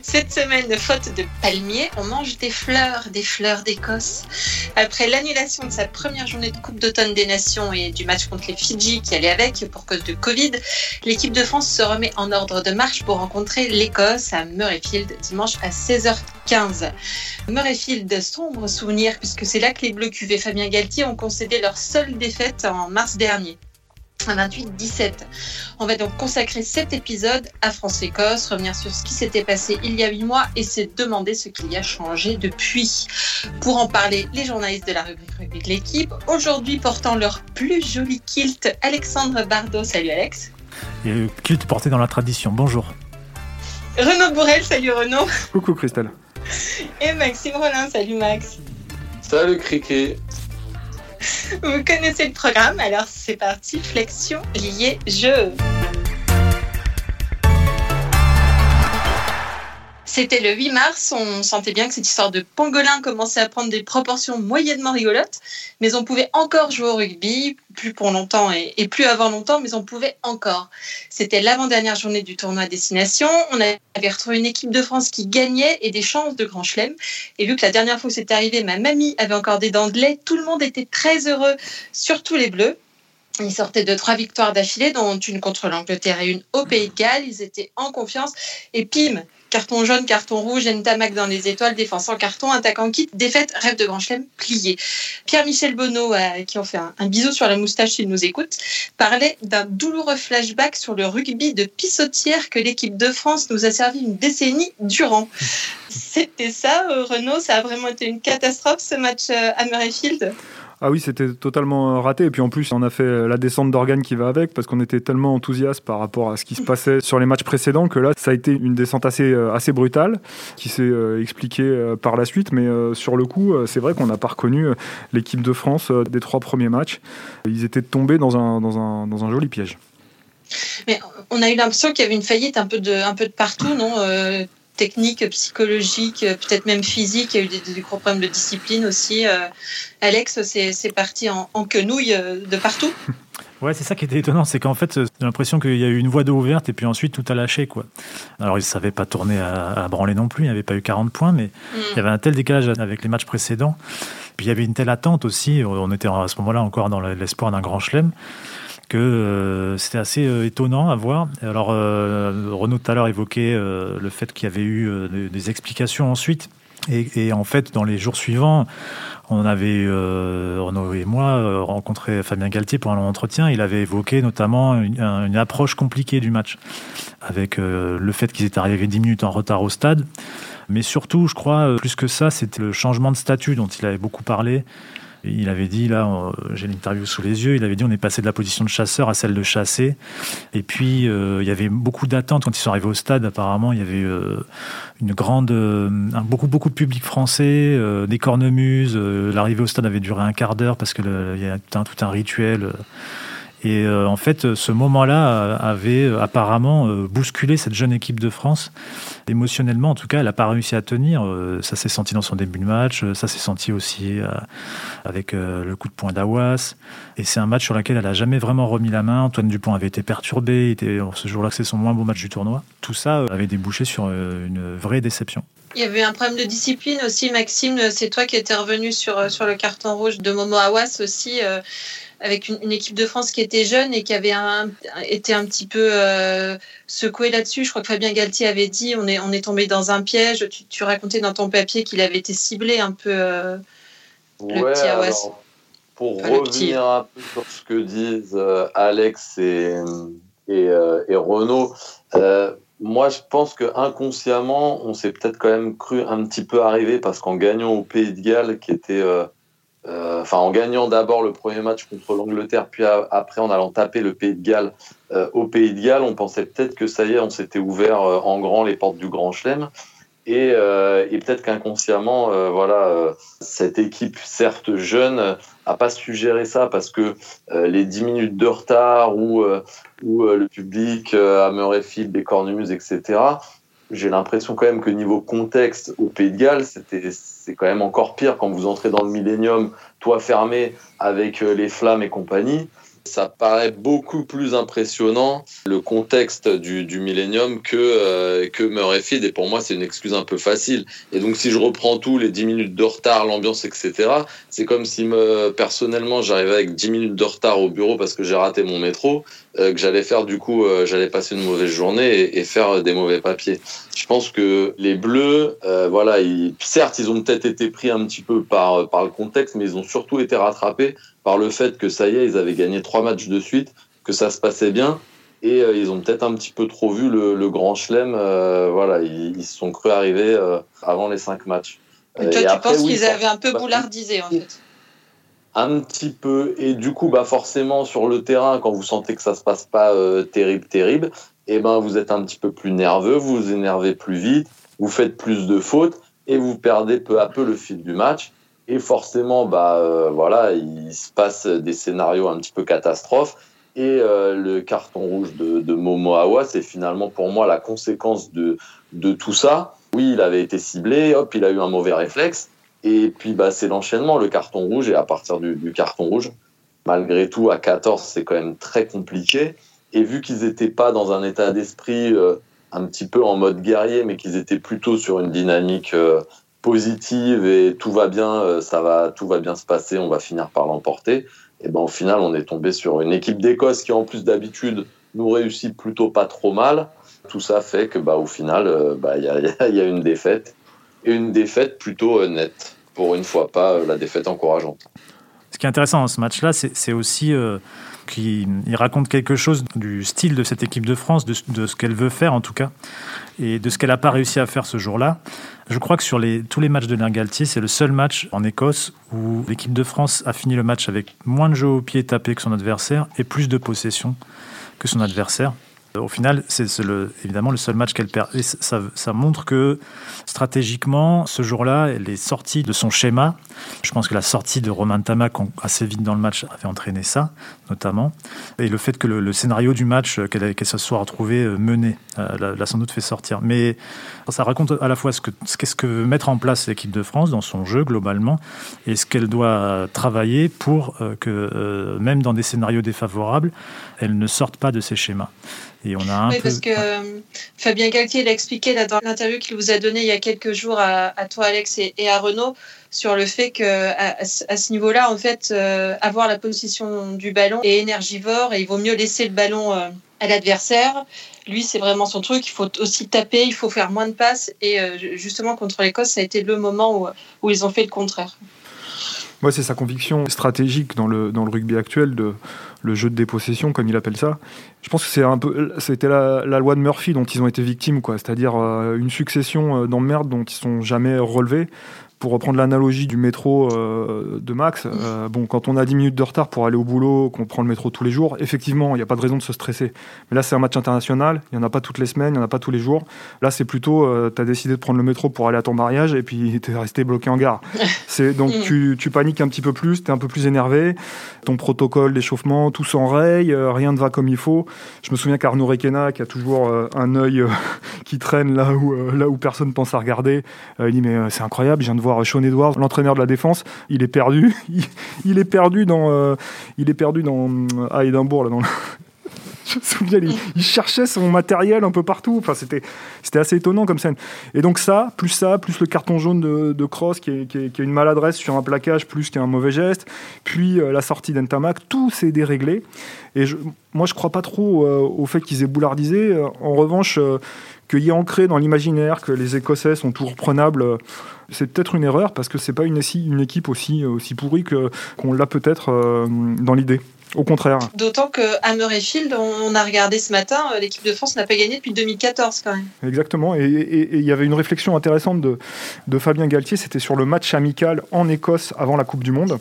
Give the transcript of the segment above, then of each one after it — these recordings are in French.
Cette semaine, faute de palmiers, on mange des fleurs, des fleurs d'Écosse. Après l'annulation de sa première journée de Coupe d'automne des Nations et du match contre les Fidji qui allait avec pour cause de Covid, l'équipe de France se remet en ordre de marche pour rencontrer l'Écosse à Murrayfield dimanche à 16h15. Murrayfield, sombre souvenir puisque c'est là que les Bleus QV Fabien Galtier ont concédé leur seule défaite en mars dernier. 28-17. On va donc consacrer cet épisode à France-Écosse, revenir sur ce qui s'était passé il y a huit mois et se demander ce qu'il y a changé depuis. Pour en parler, les journalistes de la rubrique rugby de l'équipe, aujourd'hui portant leur plus joli kilt, Alexandre Bardot. Salut Alex. Et le kilt porté dans la tradition. Bonjour. Renaud Bourrel. Salut Renaud. Coucou Christelle. Et Maxime Rollin. Salut Max. Salut Criquet. Vous connaissez le programme, alors c'est parti, flexion liée jeu. C'était le 8 mars, on sentait bien que cette histoire de pangolin commençait à prendre des proportions moyennement rigolotes, mais on pouvait encore jouer au rugby, plus pour longtemps et, plus avant longtemps, mais on pouvait encore. C'était l'avant-dernière journée du tournoi à destination, on avait retrouvé une équipe de France qui gagnait et des chances de grand chelem, et vu que la dernière fois où c'était arrivé, ma mamie avait encore des dents de lait, tout le monde était très heureux, surtout les Bleus. Ils sortaient de trois victoires d'affilée, dont une contre l'Angleterre et une au Pays de Galles. Ils étaient en confiance. Et pim, carton jaune, carton rouge, Ntamak dans les étoiles, défense en carton, attaquant kit, défaite, rêve de grand chelem, plié. Pierre-Michel Bonneau, euh, qui en fait un, un, bisou sur la moustache s'il nous écoute, parlait d'un douloureux flashback sur le rugby de pissotière que l'équipe de France nous a servi une décennie durant. C'était ça, euh, Renaud? Ça a vraiment été une catastrophe ce match euh, à Murrayfield ah oui, c'était totalement raté. Et puis en plus, on a fait la descente d'organes qui va avec parce qu'on était tellement enthousiaste par rapport à ce qui se passait sur les matchs précédents que là, ça a été une descente assez, assez brutale qui s'est expliquée par la suite. Mais sur le coup, c'est vrai qu'on n'a pas reconnu l'équipe de France des trois premiers matchs. Ils étaient tombés dans un, dans un, dans un joli piège. Mais on a eu l'impression qu'il y avait une faillite un peu de, un peu de partout, non euh technique, psychologique, peut-être même physique. Il y a eu des, des, gros problèmes de discipline aussi. Euh, Alex, c'est parti en, en, quenouille de partout. Ouais, c'est ça qui était étonnant, c'est qu'en fait, j'ai l'impression qu'il y a eu une voie d'eau ouverte et puis ensuite tout a lâché. Quoi. Alors, ils ne savaient pas tourner à, à, branler non plus, il n'y avait pas eu 40 points, mais mm. il y avait un tel décalage avec les matchs précédents. Puis il y avait une telle attente aussi, on était à ce moment-là encore dans l'espoir d'un grand chelem euh, c'était assez euh, étonnant à voir. Alors, euh, Renaud tout à l'heure évoquait euh, le fait qu'il y avait eu des, explications ensuite. Et, en fait, dans les jours suivants, on avait, Renaud et moi, rencontré Fabien Galtier pour un long entretien. Il avait évoqué notamment une, une approche compliquée du match, avec le fait qu'ils étaient arrivés 10 minutes en retard au stade. Mais surtout, je crois, plus que ça, c'était le changement de statut dont il avait beaucoup parlé. Il avait dit, là, j'ai l'interview sous les yeux, il avait dit on est passé de la position de chasseur à celle de chassé. Et puis, euh, il y avait beaucoup d'attentes quand ils sont arrivés au stade. Apparemment, il y avait euh, une grande, euh, beaucoup, beaucoup de public français, euh, des cornemuses. L'arrivée au stade avait duré un quart d'heure parce qu'il y a tout un rituel. Et euh, en fait, ce moment-là avait apparemment euh, bousculé cette jeune équipe de France. Émotionnellement, en tout cas, elle n'a pas réussi à tenir. Euh, ça s'est senti dans son début de match. Ça s'est senti aussi avec le coup de poing d'Awas. Et c'est un match sur lequel elle n'a jamais vraiment remis la main. Antoine Dupont avait été perturbé. Était, ce jour-là, c'est son moins beau match du tournoi. Tout ça avait débouché sur une vraie déception. Il y avait un problème de discipline aussi, Maxime. C'est toi qui étais revenu sur, sur le carton rouge de Momo Awas aussi. Avec une, une, équipe de France qui était jeune et qui avait un, été un petit peu euh, secouée là-dessus. Je crois que Fabien Galtier avait dit on est, on est tombé dans un piège. Tu, tu racontais dans ton papier qu'il avait été ciblé un peu euh, ouais, le petit Awas. Alors, pour enfin, revenir un peu sur ce que disent euh, Alex et, et, euh, et Renaud, moi je pense que inconsciemment on s'est peut-être quand même cru un petit peu arrivé parce qu'en gagnant au Pays de Galles qui était enfin en gagnant d'abord le premier match contre l'Angleterre, puis à, après en allant taper le Pays de Galles euh, au Pays de Galles, on pensait peut-être que ça y est, on s'était ouvert euh, en grand les portes du Grand Chelem. Et, peut-être qu'inconsciemment, voilà, cette équipe, certes jeune, a pas suggéré ça parce que les 10 minutes de retard ou, ou le public à Murrayfield, des cornemuses, etc., j'ai l'impression quand même que niveau contexte au Pays de Galles, c'était c'est quand même encore pire quand vous entrez dans le Millennium, toit fermé avec euh, les flammes et compagnie ça paraît beaucoup plus impressionnant le contexte du, du Millennium que, euh, que Murrayfield. Et pour moi, c'est une excuse un peu facile. Et donc, si je reprends tout, les 10 minutes de retard, l'ambiance, etc., c'est comme si me, personnellement, j'arrivais avec 10 minutes de retard au bureau parce que j'ai raté mon métro, euh, que j'allais faire du coup, euh, j'allais passer une mauvaise journée et, et, faire des mauvais papiers. Je pense que les Bleus, euh, voilà, ils, certes, ils ont peut-être été pris un petit peu par, par le contexte, mais ils ont surtout été rattrapés par le fait que ça y est, ils avaient gagné trois matchs de suite, que ça se passait bien. Et euh, ils ont peut-être un petit peu trop vu le, grand chelem. Euh, voilà, ils, se sont cru arriver euh, avant les cinq matchs. Et toi, tu penses qu'ils avaient un peu boulardisé, en fait Un petit peu. Et du coup, bah, forcément, sur le terrain, quand vous sentez que ça se passe pas terrible, terrible, et eh ben, vous êtes un petit peu plus nerveux, vous vous énervez plus vite, vous faites plus de fautes et vous perdez peu à peu le fil du match. Et forcément, bah, euh, voilà, il se passe des scénarios un petit peu catastrophes. Et euh, le carton rouge de, de Momo Awa, c'est finalement pour moi la conséquence de, tout ça. Oui, il avait été ciblé, hop, il a eu un mauvais réflexe. Et puis, bah, c'est l'enchaînement, le carton rouge. Et à partir du, du carton rouge, malgré tout, à 14, c'est quand même très compliqué. Et vu qu'ils n'étaient pas dans un état d'esprit euh, un petit peu en mode guerrier, mais qu'ils étaient plutôt sur une dynamique positive et tout va bien, euh, ça va, tout va bien se passer, on va finir par l'emporter. Et ben au final, on est tombé sur une équipe d'Écosse qui en plus d'habitude nous réussit plutôt pas trop mal. Tout ça fait que bah au final, euh, bah, il y, a, une défaite et une défaite plutôt euh, nette. Pour une fois, pas la défaite encourageante. Ce qui est intéressant dans ce match-là, c'est aussi qu'il raconte quelque chose du style de cette équipe de France, de, ce qu'elle veut faire en tout cas, et de ce qu'elle n'a pas réussi à faire ce jour-là. Je crois que sur tous les matchs de Galtier, c'est le seul match en Écosse où l'équipe de France a fini le match avec moins de jeux au pied tapé que son adversaire et plus de possession que son adversaire. Au final, c'est évidemment le seul match qu'elle perd. Et ça, montre que stratégiquement, ce jour-là, elle est sortie de son schéma. Je pense que la sortie de Romain Tamac assez vite dans le match avait entraîné ça, notamment. Et le fait que le, scénario du match, qu'elle se soit retrouvée euh, menée, euh, l'a sans doute fait sortir. Mais ça raconte à la fois ce qu'est-ce que, veut mettre en place l'équipe de France dans son jeu globalement et ce qu'elle doit travailler pour euh, que, même dans des scénarios défavorables, elle ne sorte pas de ses schémas. Et on a un oui, parce que euh, Fabien Galtier l'a expliqué dans l'interview qu'il vous a donné il y a quelques jours à, toi, Alex, et, à Renaud, sur le fait qu'à à, ce niveau-là, en fait, euh, avoir la position du ballon est énergivore et il vaut mieux laisser le ballon euh, à l'adversaire. Lui, c'est vraiment son truc. Il faut aussi taper, il faut faire moins de passes. Et justement, contre l'Écosse, ça a été le moment où, où ils ont fait le contraire. Moi, c'est sa conviction stratégique dans le, rugby actuel de le jeu de dépossession, comme il appelle ça. Je pense que c'est un peu, c'était la, loi de Murphy dont ils ont été victimes, quoi. C'est-à-dire euh, une succession euh, d'emmerdes dont ils sont jamais relevés pour reprendre l'analogie du métro euh, de Max, euh, bon, quand on a 10 minutes de retard pour aller au boulot, qu'on prend le métro tous les jours, effectivement, il n'y a pas de raison de se stresser. Mais là, c'est un match international, il n'y en a pas toutes les semaines, il n'y en a pas tous les jours. Là, c'est plutôt, euh, tu as décidé de prendre le métro pour aller à ton mariage et puis tu es resté bloqué en gare. Donc, tu, tu, paniques un petit peu plus, tu es un peu plus énervé, ton protocole d'échauffement, tout s'enraye, rien ne va comme il faut. Je me souviens qu'Arnaud Requena, qui a toujours un œil qui traîne là où, là où personne pense à regarder, il dit Mais c'est incroyable, je viens de voir Sean Edwards, l'entraîneur de la défense, il est perdu. Il, est perdu dans, euh, il est perdu dans à Édimbourg là, dans je me souviens, il, cherchait son matériel un peu partout. Enfin, c'était, c'était assez étonnant comme scène. Et donc ça, plus ça, plus le carton jaune de, de Cross qui est, une maladresse sur un plaquage plus qu'un mauvais geste, puis euh, la sortie d'Entamac, tout s'est déréglé. Et moi, je crois pas trop euh, au fait qu'ils aient boulardisé. En revanche, qu'il y ait ancré dans l'imaginaire que les Écossais sont toujours prenables, euh, c'est peut-être une erreur parce que c'est pas une, une, équipe aussi, aussi pourrie qu'on l'a peut-être euh, dans l'idée. Au contraire. D'autant qu'à Murrayfield, on a regardé ce matin, euh, l'équipe de France n'a pas gagné depuis 2014 quand même. Exactement. Et il y avait une réflexion intéressante de, de Fabien Galtier, c'était sur le match amical en Écosse avant la Coupe du Monde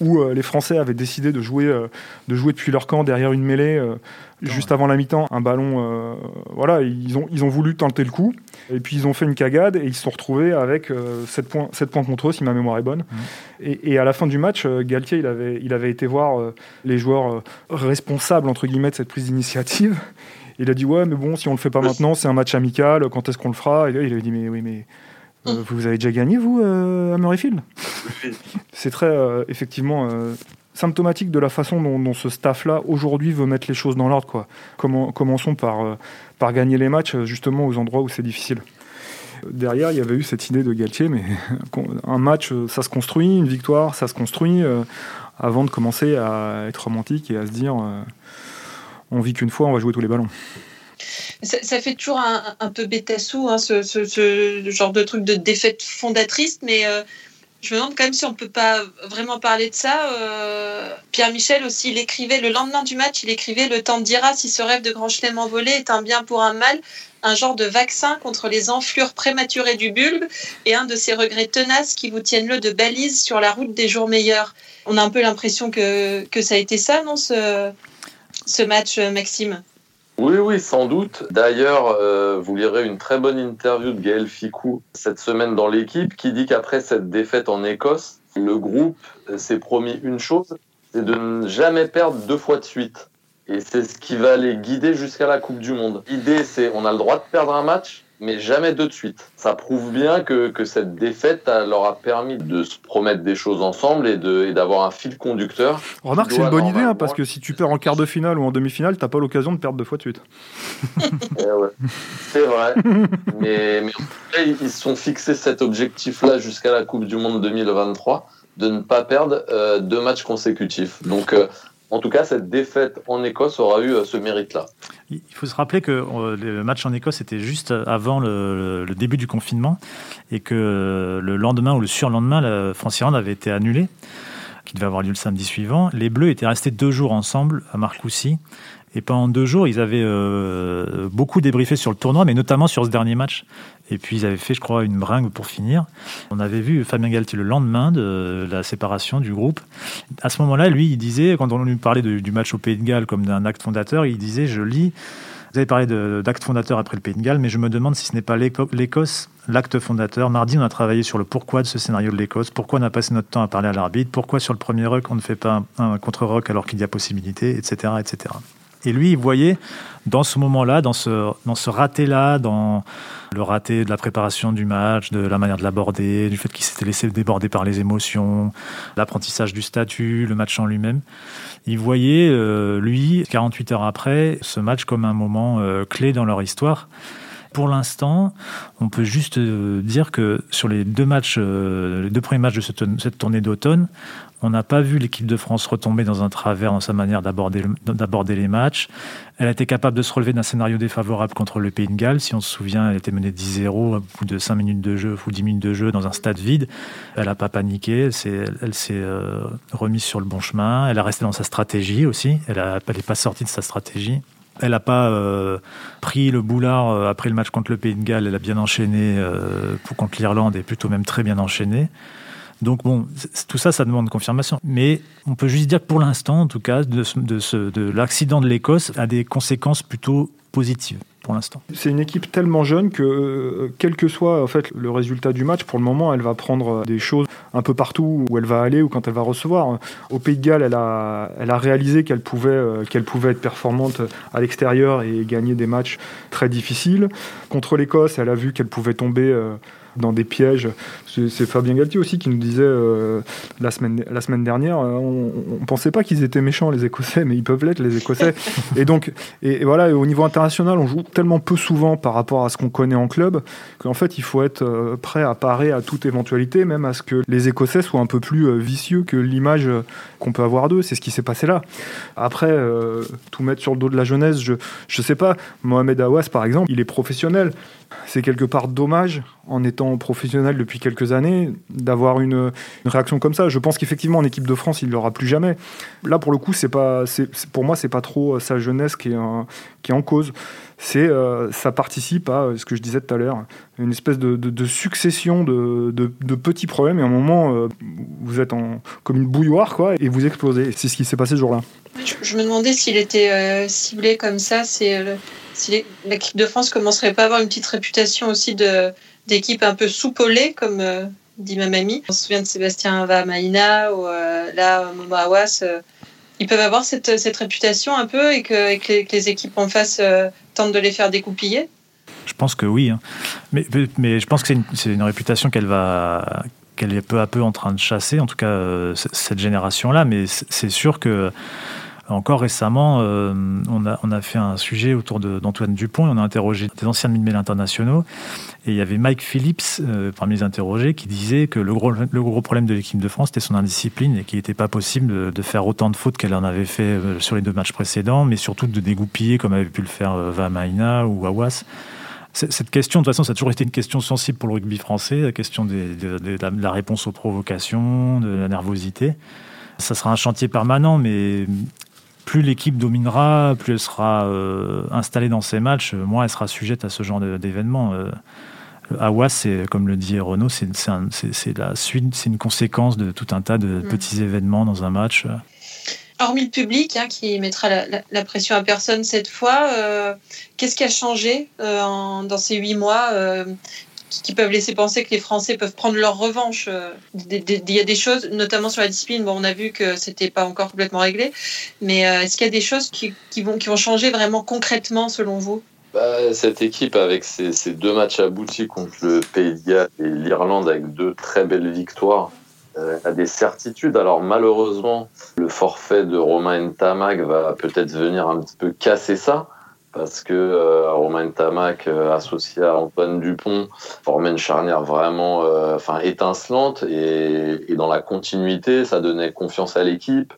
où les Français avaient décidé de jouer, de jouer depuis leur camp derrière une mêlée juste avant la mi-temps, un ballon. Euh, voilà, ils ont, ils ont voulu tenter le coup. Et puis ils ont fait une cagade et ils se sont retrouvés avec 7 euh, points, 7 points contre eux, si ma mémoire est bonne. Mmh. Et, à la fin du match, euh, Galtier, il avait, il avait été voir les joueurs responsables, entre guillemets, de cette prise d'initiative. Il a dit ouais, mais bon, si on le fait pas maintenant, c'est un match amical. Quand est-ce qu'on le fera? Et là, il a dit mais oui, mais euh, vous avez déjà gagné vous à Murrayfield? C'est très effectivement symptomatique de la façon dont, ce staff-là aujourd'hui veut mettre les choses dans l'ordre. Quoi. Comment, commençons par, par gagner les matchs justement aux endroits où c'est difficile. Derrière, il y avait eu cette idée de Galtier, mais un match, ça se construit, une victoire, ça se construit, euh, avant de commencer à être romantique et à se dire euh, on vit qu'une fois, on va jouer tous les ballons. Ça, fait toujours un, peu bêtassou, hein, ce, genre de truc de défaite fondatrice, mais euh, je me demande quand même si on ne peut pas vraiment parler de ça. Pierre Michel aussi, il écrivait le lendemain du match, il écrivait Le temps dira si ce rêve de grand chelem envolé est un bien pour un mal un genre de vaccin contre les enflures prématurées du bulbe et un de ces regrets tenaces qui vous tiennent le de balise sur la route des jours meilleurs. On a un peu l'impression que, ça a été ça, non, ce, ce match, Maxime? Oui, oui, sans doute. D'ailleurs, euh, vous lirez une très bonne interview de Gaël Ficou cette semaine dans l'équipe qui dit qu'après cette défaite en Écosse, le groupe s'est promis une chose, c'est de ne jamais perdre deux fois de suite. Et c'est ce qui va les guider jusqu'à la Coupe du Monde. L'idée, c'est on a le droit de perdre un match, mais jamais deux de suite. Ça prouve bien que, que cette défaite leur a permis de se promettre des choses ensemble et d'avoir un fil conducteur. Remarque, c'est une bonne idée, hein, parce que si tu perds en quart de finale ou en demi-finale, t'as pas l'occasion de perdre deux fois de suite. Eh c'est vrai. mais, mais ils se sont fixés cet objectif-là jusqu'à la Coupe du Monde 2023 de ne pas perdre euh, deux matchs consécutifs. Donc, euh, en tout cas, cette défaite en Écosse aura eu euh, ce mérite-là. Il faut se rappeler que euh, le match en Écosse était juste avant le, début du confinement et que euh, le lendemain ou le surlendemain, la France-Irlande avait été annulée, qui devait avoir lieu le samedi suivant. Les Bleus étaient restés deux jours ensemble à Marcoussis. Et pendant deux jours, ils avaient beaucoup débriefé sur le tournoi, mais notamment sur ce dernier match. Et puis ils avaient fait, je crois, une bringue pour finir. On avait vu Fabien Galtier le lendemain de la séparation du groupe. À ce moment-là, lui, il disait, quand on lui parlait du match au Pays de Galles comme d'un acte fondateur, il disait, je lis, vous avez parlé d'acte fondateur après le Pays de Galles, mais je me demande si ce n'est pas l'Écosse l'acte fondateur. Mardi, on a travaillé sur le pourquoi de ce scénario de l'Écosse, pourquoi on a passé notre temps à parler à l'arbitre, pourquoi sur le premier rock on ne fait pas un, contre-rock alors qu'il y a possibilité, etc., etc. Et lui, il voyait dans ce moment-là, dans ce, dans ce raté-là, dans le raté de la préparation du match, de la manière de l'aborder, du fait qu'il s'était laissé déborder par les émotions, l'apprentissage du statut, le match en lui-même, il voyait, euh, lui, 48 heures après, ce match comme un moment euh, clé dans leur histoire. Pour l'instant, on peut juste euh, dire que sur les deux matchs, les deux premiers matchs de cette tournée d'automne, on n'a pas vu l'équipe de France retomber dans un travers dans sa manière d'aborder les matchs. Elle a été capable de se relever d'un scénario défavorable contre le Pays de Galles. Si on se souvient, elle était menée 10-0 au bout de 5 minutes de jeu ou 10 minutes de jeu dans un stade vide. Elle n'a pas paniqué, elle s'est euh, remise sur le bon chemin. Elle a resté dans sa stratégie aussi. Elle n'est pas sortie de sa stratégie. Elle n'a pas euh, pris le boulard euh, après le match contre le Pays de Galles. Elle a bien enchaîné pour contre l'Irlande et plutôt même très bien enchaîné. Donc bon, tout ça, ça demande confirmation. Mais on peut juste dire que pour l'instant, en tout cas, de l'accident de l'Écosse a des conséquences plutôt positives pour l'instant. C'est une équipe tellement jeune que, euh, quel que soit en fait le résultat du match, pour le moment, elle va prendre des choses un peu partout où elle va aller ou quand elle va recevoir. Au Pays de Galles, elle a, elle a réalisé qu'elle pouvait, euh, pouvait être performante à l'extérieur et gagner des matchs très difficiles. Contre l'Écosse, elle a vu qu'elle pouvait tomber euh, dans des pièges. C'est Fabien Galtier aussi qui nous disait euh, la, semaine, la semaine dernière, euh, on ne pensait pas qu'ils étaient méchants les Écossais, mais ils peuvent l'être les Écossais. et donc, et, voilà, au niveau international, on joue tellement peu souvent par rapport à ce qu'on connaît en club qu'en fait, il faut être euh, prêt à parer à toute éventualité, même à ce que les Écossais soient un peu plus vicieux que l'image qu'on peut avoir d'eux. C'est ce qui s'est passé là. Après, tout mettre sur le dos de la jeunesse, je ne sais pas. Mohamed Awas, par exemple, il est professionnel c'est quelque part dommage, en étant professionnel depuis quelques années, d'avoir une, réaction comme ça. Je pense qu'effectivement, en équipe de France, il ne l'aura plus jamais. Là, pour le coup, c'est pas, pour moi, c'est pas trop euh, sa jeunesse qui est, qui est en cause. C'est, euh, ça participe à euh, ce que je disais tout à l'heure, une espèce de, succession de, petits problèmes. Et à un moment, vous êtes en, comme une bouilloire, quoi, et vous explosez. C'est ce qui s'est passé ce jour-là. Je, me demandais s'il était ciblé comme ça. C'est si l'équipe de France commencerait pas à avoir une petite réputation aussi de d'équipe un peu soupolée, comme euh, dit ma mamie. On se souvient de Sébastien Vamaina ou euh, là Momo Awas. Euh, ils peuvent avoir cette, cette réputation un peu et que, que, les, équipes en face tentent de les faire découpiller Je pense que oui. Hein. Mais, mais je pense que c'est une, une, réputation qu'elle va qu'elle est peu à peu en train de chasser, en tout cas cette génération-là. Mais c'est sûr que encore récemment, euh, on, a, fait un sujet autour d'Antoine Dupont et on a interrogé des anciens mid internationaux. Et il y avait Mike Phillips, euh, parmi les interrogés, qui disait que le gros, problème de l'équipe de France, c'était son indiscipline et qu'il n'était pas possible de, faire autant de fautes qu'elle en avait fait euh, sur les deux matchs précédents, mais surtout de dégoupiller comme avait pu le faire Vamaina ou Awas. Cette question, de toute façon, ça a toujours été une question sensible pour le rugby français, la question de la réponse aux provocations, de la nervosité. Ça sera un chantier permanent, mais plus l'équipe dominera, plus elle sera euh, installée dans ses matchs, moins elle sera sujette à ce genre d'événements. Euh, Awas, c'est comme le dit Renaud, c'est la suite, c'est une conséquence de tout un tas de mm. petits événements dans un match. Hormis le public hein, qui mettra la, pression à personne cette fois, euh, qu'est-ce qui a changé dans ces huit mois qui peuvent laisser penser que les Français peuvent prendre leur revanche. Euh, il y a des choses, notamment sur la discipline, bon, on a vu que c'était pas encore complètement réglé, mais euh, est-ce qu'il y a des choses qui, vont, changer vraiment concrètement selon vous? Bah, cette équipe, avec ses, deux matchs aboutis contre le Pays de Galles et l'Irlande, avec deux très belles victoires, euh, a des certitudes. Alors malheureusement, le forfait de Romain Ntamak va peut-être venir un petit peu casser ça parce que euh, Romain Tamac euh, associé à Antoine Dupont formait une charnière vraiment euh, enfin étincelante et, et, dans la continuité ça donnait confiance à l'équipe.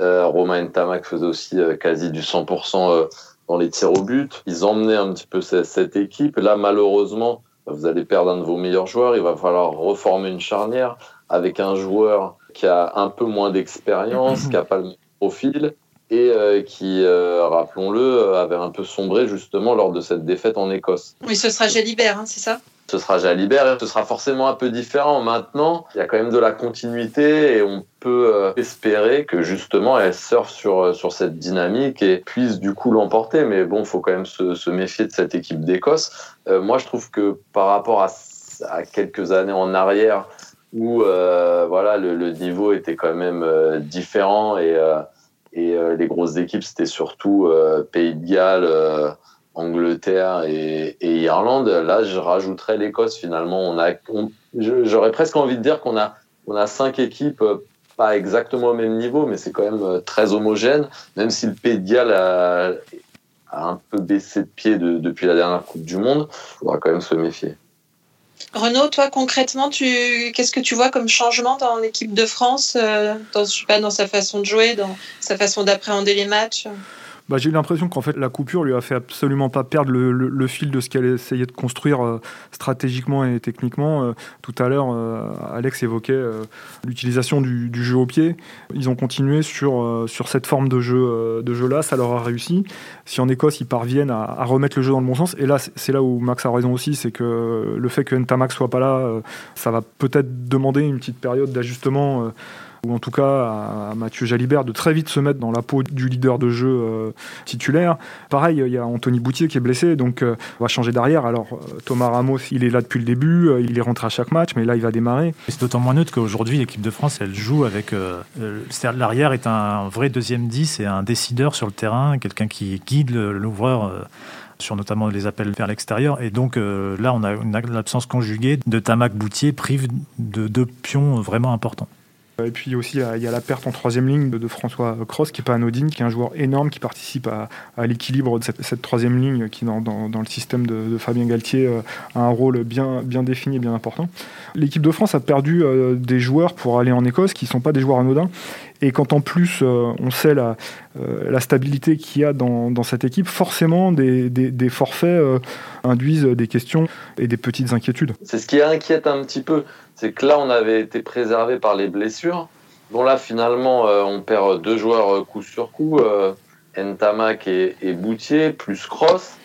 Romain Tamac faisait aussi quasi du 100% dans les tirs au but. Ils emmenaient un petit peu cette, cette, équipe. Là malheureusement vous allez perdre un de vos meilleurs joueurs. Il va falloir reformer une charnière avec un joueur qui a un peu moins d'expérience qui a pas le profil et euh, qui, euh, rappelons-le, euh, avait un peu sombré justement lors de cette défaite en Écosse. Oui, ce sera Jalibert, hein, c'est ça? Ce sera Jalibert, ce sera forcément un peu différent. Maintenant, il y a quand même de la continuité et on peut espérer que justement elle surfe sur, sur cette dynamique et puisse du coup l'emporter. Mais bon, il faut quand même se, se, méfier de cette équipe d'Écosse. moi, je trouve que par rapport à, à quelques années en arrière, où voilà, le, le, niveau était quand même différent et et euh, les grosses équipes, c'était surtout euh, Pays de Galles, euh, Angleterre et, Irlande. Là, je rajouterais l'Écosse. Finalement, on a, j'aurais presque envie de dire qu'on a, on a cinq équipes pas exactement au même niveau, mais c'est quand même très homogène, même si le Pays de Galles a, un peu baissé de pied de, depuis la dernière Coupe du Monde, il faudra quand même se méfier. Renaud, toi concrètement, tu... qu'est-ce que tu vois comme changement dans l'équipe de France, euh, dans, sais pas, dans sa façon de jouer, dans sa façon d'appréhender les matchs? Bah, j'ai eu l'impression qu'en fait la coupure lui a fait absolument pas perdre le, fil de ce qu'elle essayait de construire euh, stratégiquement et techniquement. Euh, tout à l'heure, euh, Alex évoquait l'utilisation du, du, jeu au pied. Ils ont continué sur, cette forme de jeu, de jeu là, ça leur a réussi. Si en Écosse ils parviennent à, à remettre le jeu dans le bon sens, et là c'est là où Max a raison aussi, c'est que le fait que Ntamak soit pas là, ça va peut-être demander une petite période d'ajustement ou en tout cas à, Mathieu Jalibert de très vite se mettre dans la peau du leader de jeu euh, titulaire. Pareil, il y a Anthony Boutier qui est blessé, donc euh, on va changer d'arrière. Alors euh, Thomas Ramos, il est là depuis le début, il est rentré à chaque match, mais là il va démarrer. C'est d'autant moins neutre qu'aujourd'hui l'équipe de France, elle joue avec... L'arrière est un vrai deuxième 10 et un décideur sur le terrain, quelqu'un qui guide l'ouvreur sur notamment les appels vers l'extérieur. Et donc là, on a une absence conjuguée de Tamac Boutier prive de deux pions vraiment importants. Et puis aussi, il y a la perte en troisième ligne de, François Cross, qui n'est pas anodine, qui est un joueur énorme, qui participe à, l'équilibre de cette, troisième ligne, qui, dans, le système de, Fabien Galtier, euh, a un rôle bien, défini et bien important. L'équipe de France a perdu euh, des joueurs pour aller en Écosse, qui ne sont pas des joueurs anodins. Et quand en plus, euh, on sait la, stabilité qu'il y a dans, cette équipe, forcément, des forfaits induisent des questions et des petites inquiétudes. C'est ce qui inquiète un petit peu c'est que là, on avait été préservé par les blessures. Bon, là, finalement, euh, on perd deux joueurs euh, coup sur coup, euh, Ntamak et, Boutier, plus Cross.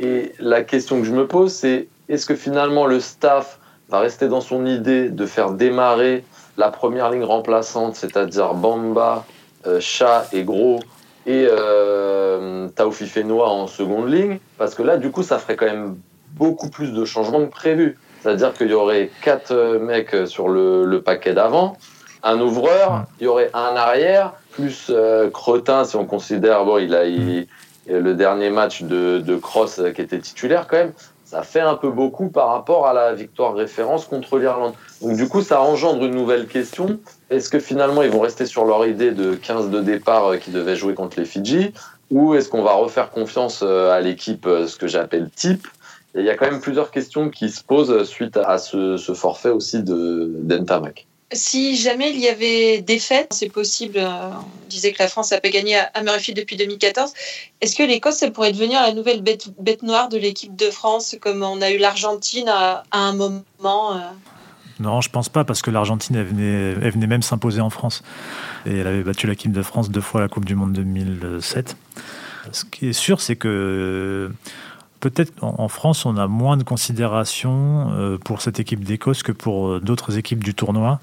Et la question que je me pose, c'est est-ce que finalement le staff va rester dans son idée de faire démarrer la première ligne remplaçante, c'est-à-dire Bamba, Chat et Gros, et euh, Taoufi Fenois en seconde ligne? Parce que là, du coup, ça ferait quand même beaucoup plus de changements que prévu. C'est-à-dire qu'il y aurait quatre euh, mecs sur le, paquet d'avant, un ouvreur, il y aurait un arrière plus euh, cretin si on considère, bon, il a le dernier match de, de Cross qui était titulaire quand même. Ça fait un peu beaucoup par rapport à la victoire référence contre l'Irlande. Donc du coup, ça engendre une nouvelle question. Est-ce que finalement, ils vont rester sur leur idée de 15 de départ qui devait jouer contre les Fidji? Ou est-ce qu'on va refaire confiance à l'équipe, ce que j'appelle type? Il y a quand même plusieurs questions qui se posent suite à ce, forfait aussi de d'Entamac. Si jamais il y avait défaite, c'est possible. Euh, on disait que la France n'a pas gagné à Murrayfield depuis 2014. Est-ce que l'Écosse, pourrait devenir la nouvelle bête, bête noire de l'équipe de France, comme on a eu l'Argentine à, un moment euh? Non, je pense pas, parce que l'Argentine, elle venait, elle venait même s'imposer en France. Et elle avait battu l'équipe de France deux fois à la Coupe du Monde 2007. Ce qui est sûr, c'est que peut-être en France, on a moins de considération euh, pour cette équipe d'Écosse que pour euh, d'autres équipes du tournoi.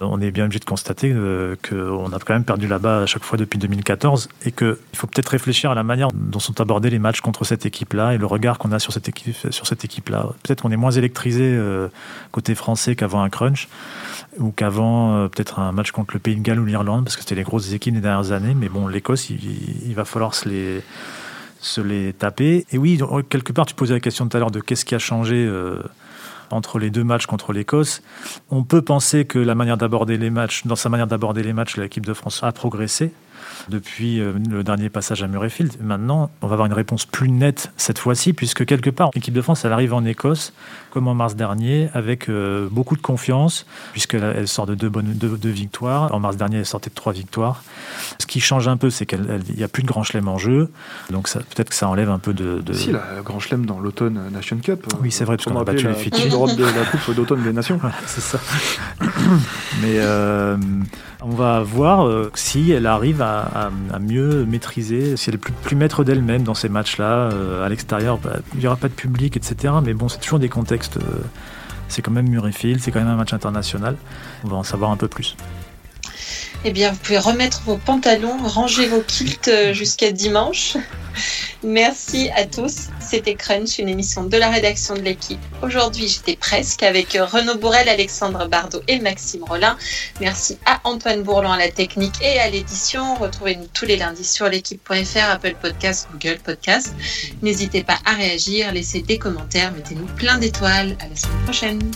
On est bien obligé de constater euh, qu'on a quand même perdu là-bas à chaque fois depuis 2014 et qu'il faut peut-être réfléchir à la manière dont sont abordés les matchs contre cette équipe-là et le regard qu'on a sur cette équipe sur cette équipe-là. Peut-être qu'on est moins électrisé côté français qu'avant un crunch ou qu'avant peut-être un match contre le Pays de Galles ou l'Irlande parce que c'était les grosses équipes des dernières années. Mais bon, l'Écosse, il va falloir se les se les taper. Et oui, quelque part, tu posais la question tout à l'heure de qu'est-ce qui a changé euh, entre les deux matchs contre l'Écosse. On peut penser que la manière d'aborder les dans sa manière d'aborder les matchs, l'équipe de France a progressé depuis euh, le dernier passage à Murrayfield. Maintenant, on va avoir une réponse plus nette cette fois-ci, puisque quelque part, l'équipe de France, elle arrive en Écosse, comme en mars dernier, avec euh, beaucoup de confiance, puisqu'elle elle sort de deux, bonnes, deux, victoires. En mars dernier, elle sortait de trois victoires. Ce qui change un peu, c'est qu'il n'y a plus de grand chelem en jeu, donc peut-être que ça enlève un peu de... de... Si, la grand chelem dans l'automne Nation Cup. Oui, c'est vrai, parce qu'on a battu les Fidji. De la Coupe d'automne des Nations. c'est ça. Mais euh, on va voir si elle arrive à, à, mieux maîtriser, si elle est plus, plus maître d'elle-même dans ces matchs-là, euh, à l'extérieur, bah, il n'y aura pas de public, etc. Mais bon, c'est toujours des contextes. Euh, c'est quand même Murrayfield, c'est quand même un match international. On va en savoir un peu plus. Eh bien, vous pouvez remettre vos pantalons, ranger vos kilts euh, jusqu'à dimanche. Merci à tous. C'était Crunch, une émission de la rédaction de l'équipe. Aujourd'hui, j'étais presque avec Renaud Bourrel, Alexandre Bardot et Maxime Rollin. Merci à Antoine Bourlon à la technique et à l'édition. Retrouvez-nous tous les lundis sur l'équipe.fr, Apple Podcast, Google Podcast. N'hésitez pas à réagir, laissez des commentaires, mettez-nous plein d'étoiles. À la semaine prochaine.